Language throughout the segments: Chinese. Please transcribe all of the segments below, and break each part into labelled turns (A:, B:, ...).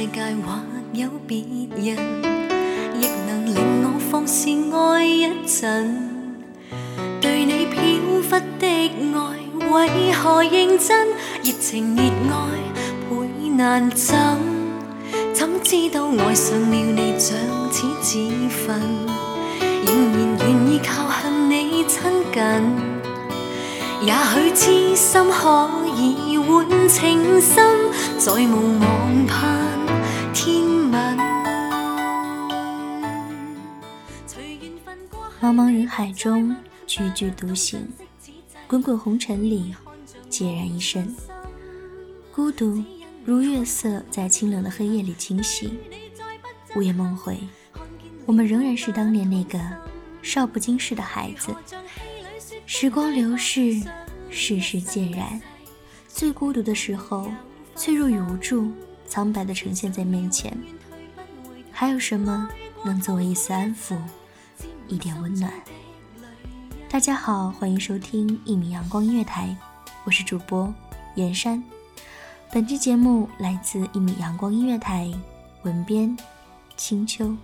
A: 世界或有別人，亦能令我放肆爱一阵。对你飘忽的爱，为何认真？热情热爱倍难枕。怎知道爱上了你像似纸份，仍然愿意靠向你亲近。也许痴心可以换情深，再无望盼。
B: 茫茫人海中，踽踽独行；滚滚红尘里，孑然一身。孤独如月色，在清冷的黑夜里清泻。午夜梦回，我们仍然是当年那个少不经事的孩子。时光流逝，世事渐然，最孤独的时候，脆弱与无助。苍白的呈现在面前，还有什么能作为一丝安抚、一点温暖？大家好，欢迎收听一米阳光音乐台，我是主播岩山。本期节目来自一米阳光音乐台，文编青秋。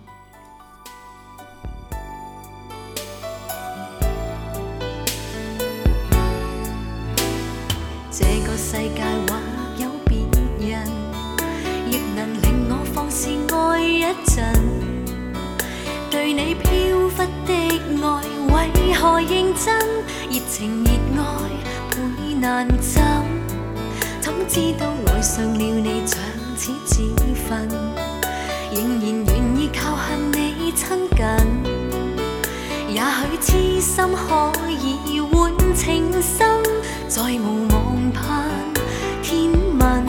A: 何认真，热情热爱倍难枕。怎知道爱上了你像此自焚，仍然愿意靠向你亲近。也许痴心可以换情深，再无望盼天吻。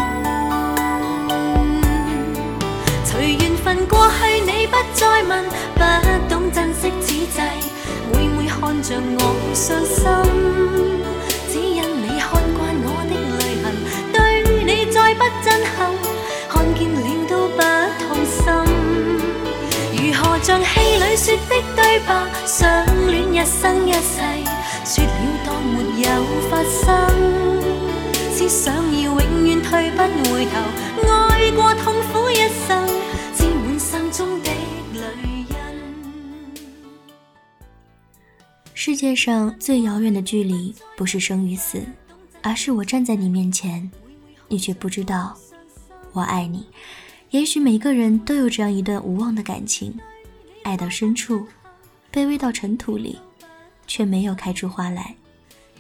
A: 随缘分过去，你不再问，不懂珍惜此际。看着我伤心，只因你看惯我的泪痕，对你再不震撼，看见了都不痛心。如何像戏里说的对白，相恋一生一世，说了当没有发生，只想要永远退不回头，爱过痛。
B: 世界上最遥远的距离，不是生与死，而是我站在你面前，你却不知道我爱你。也许每个人都有这样一段无望的感情，爱到深处，卑微到尘土里，却没有开出花来。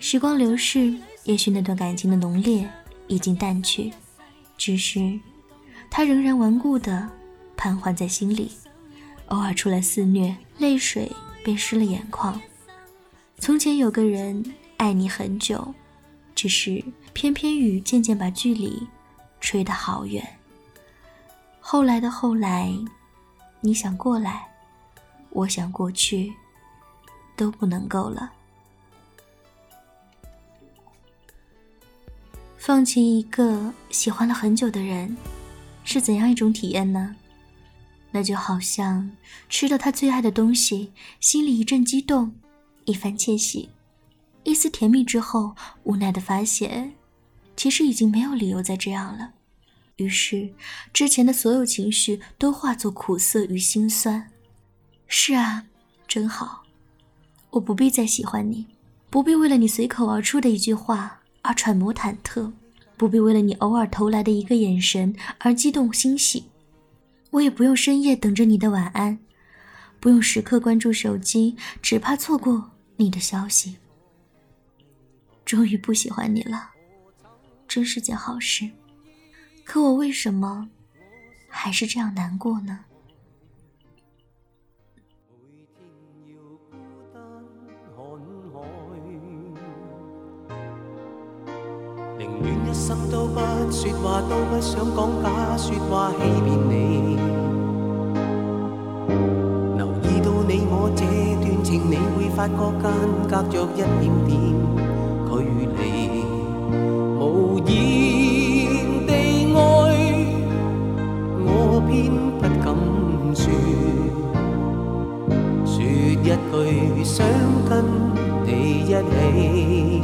B: 时光流逝，也许那段感情的浓烈已经淡去，只是它仍然顽固的盘桓在心里，偶尔出来肆虐，泪水便湿了眼眶。从前有个人爱你很久，只是偏偏雨渐渐把距离吹得好远。后来的后来，你想过来，我想过去，都不能够了。放弃一个喜欢了很久的人，是怎样一种体验呢？那就好像吃了他最爱的东西，心里一阵激动。一番窃喜，一丝甜蜜之后，无奈的发现，其实已经没有理由再这样了。于是，之前的所有情绪都化作苦涩与心酸。是啊，真好，我不必再喜欢你，不必为了你随口而出的一句话而揣摩忐忑，不必为了你偶尔投来的一个眼神而激动欣喜，我也不用深夜等着你的晚安，不用时刻关注手机，只怕错过。你的消息，终于不喜欢你了，真是件好事。可我为什么还是这样难过呢？
C: 情，你会发觉间隔着一点点距离，无言地爱，我偏不敢说，说一句想跟你一起。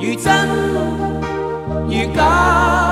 C: 如真如假。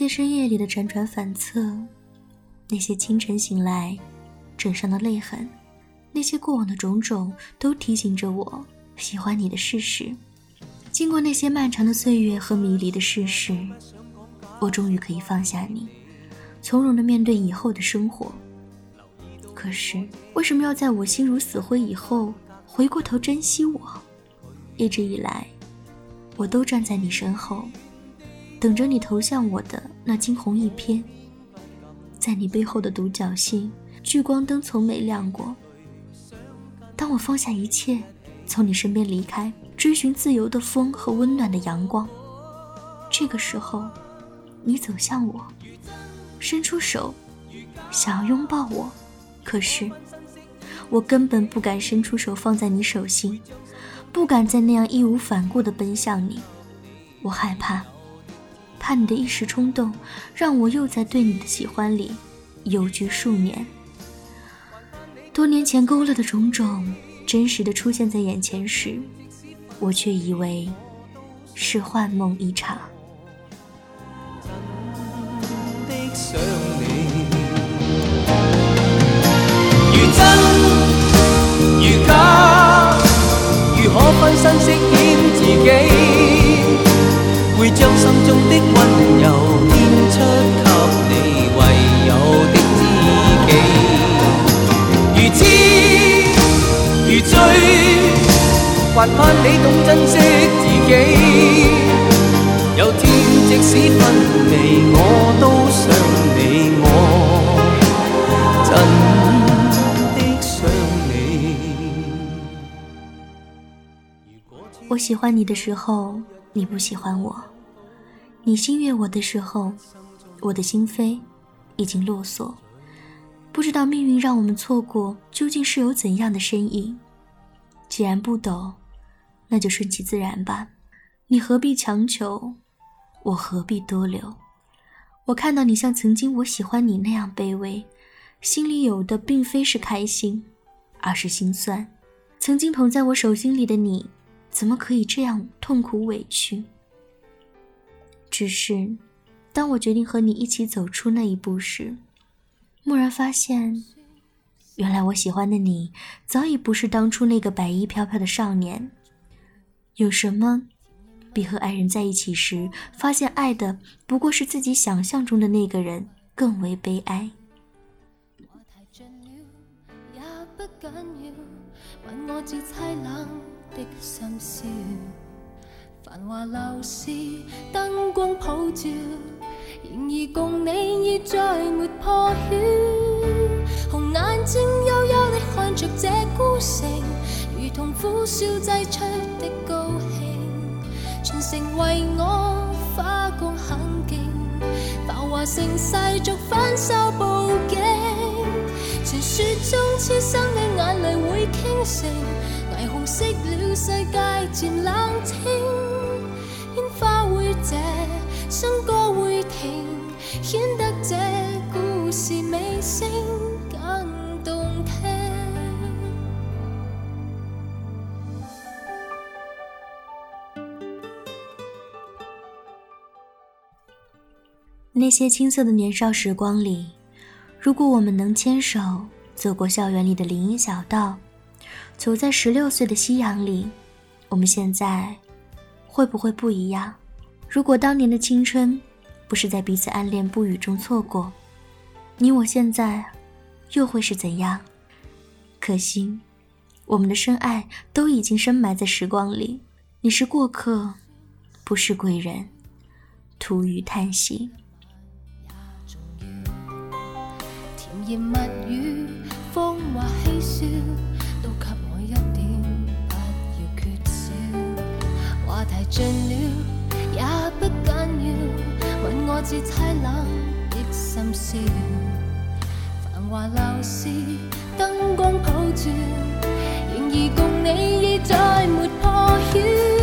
B: 在些深夜里的辗转反侧，那些清晨醒来枕上的泪痕，那些过往的种种，都提醒着我喜欢你的事实。经过那些漫长的岁月和迷离的事实，我终于可以放下你，从容的面对以后的生活。可是为什么要在我心如死灰以后回过头珍惜我？一直以来，我都站在你身后。等着你投向我的那惊鸿一瞥，在你背后的独角戏，聚光灯从没亮过。当我放下一切，从你身边离开，追寻自由的风和温暖的阳光，这个时候，你走向我，伸出手，想要拥抱我，可是，我根本不敢伸出手放在你手心，不敢再那样义无反顾地奔向你，我害怕。怕你的一时冲动，让我又在对你的喜欢里，有居数年。多年前勾勒的种种，真实的出现在眼前时，我却以为是幻梦一场。
C: 将心中的温柔献出给你唯有的知己如痴如醉还盼你懂珍惜自己有天即使分离我都想你我真的想你
B: 我喜欢你的时候你不喜欢我你心悦我的时候，我的心扉已经落锁。不知道命运让我们错过，究竟是有怎样的深意？既然不懂，那就顺其自然吧。你何必强求？我何必多留？我看到你像曾经我喜欢你那样卑微，心里有的并非是开心，而是心酸。曾经捧在我手心里的你，怎么可以这样痛苦委屈？只是，当我决定和你一起走出那一步时，蓦然发现，原来我喜欢的你早已不是当初那个白衣飘飘的少年。有什么比和爱人在一起时发现爱的不过是自己想象中的那个人更为悲哀？
D: 繁华闹市，灯光普照，然而共你已再没破晓。红眼睛幽幽的看着这孤城，如同苦笑挤出的高兴。全城为我花光狠劲，繁华盛世逐分手布景。传说中痴心的眼泪会倾城，霓虹熄了世界渐冷清。这这歌会停，显得故事声
B: 那些青涩的年少时光里，如果我们能牵手走过校园里的林荫小道，走在十六岁的夕阳里，我们现在会不会不一样？如果当年的青春，不是在彼此暗恋不语中错过，你我现在，又会是怎样？可惜，我们的深爱都已经深埋在时光里。你是过客，不是贵人，徒余叹息。
D: 不紧要，吻我至凄冷的心笑。繁华闹市，燈光普照，然而共你已再沒破曉。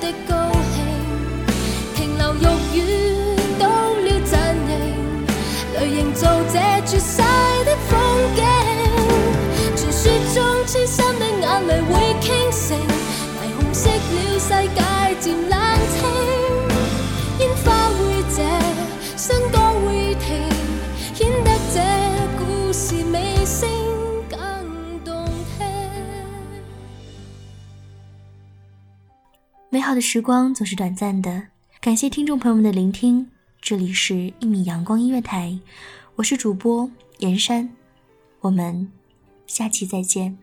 D: 的高兴，停留欲语。
B: 美好的时光总是短暂的，感谢听众朋友们的聆听。这里是《一米阳光音乐台》，我是主播严山，我们下期再见。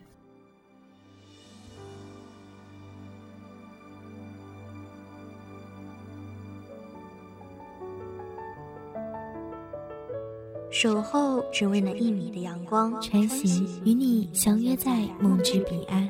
B: 守候只为那一米的阳光，
E: 穿行，与你相约在梦之彼岸。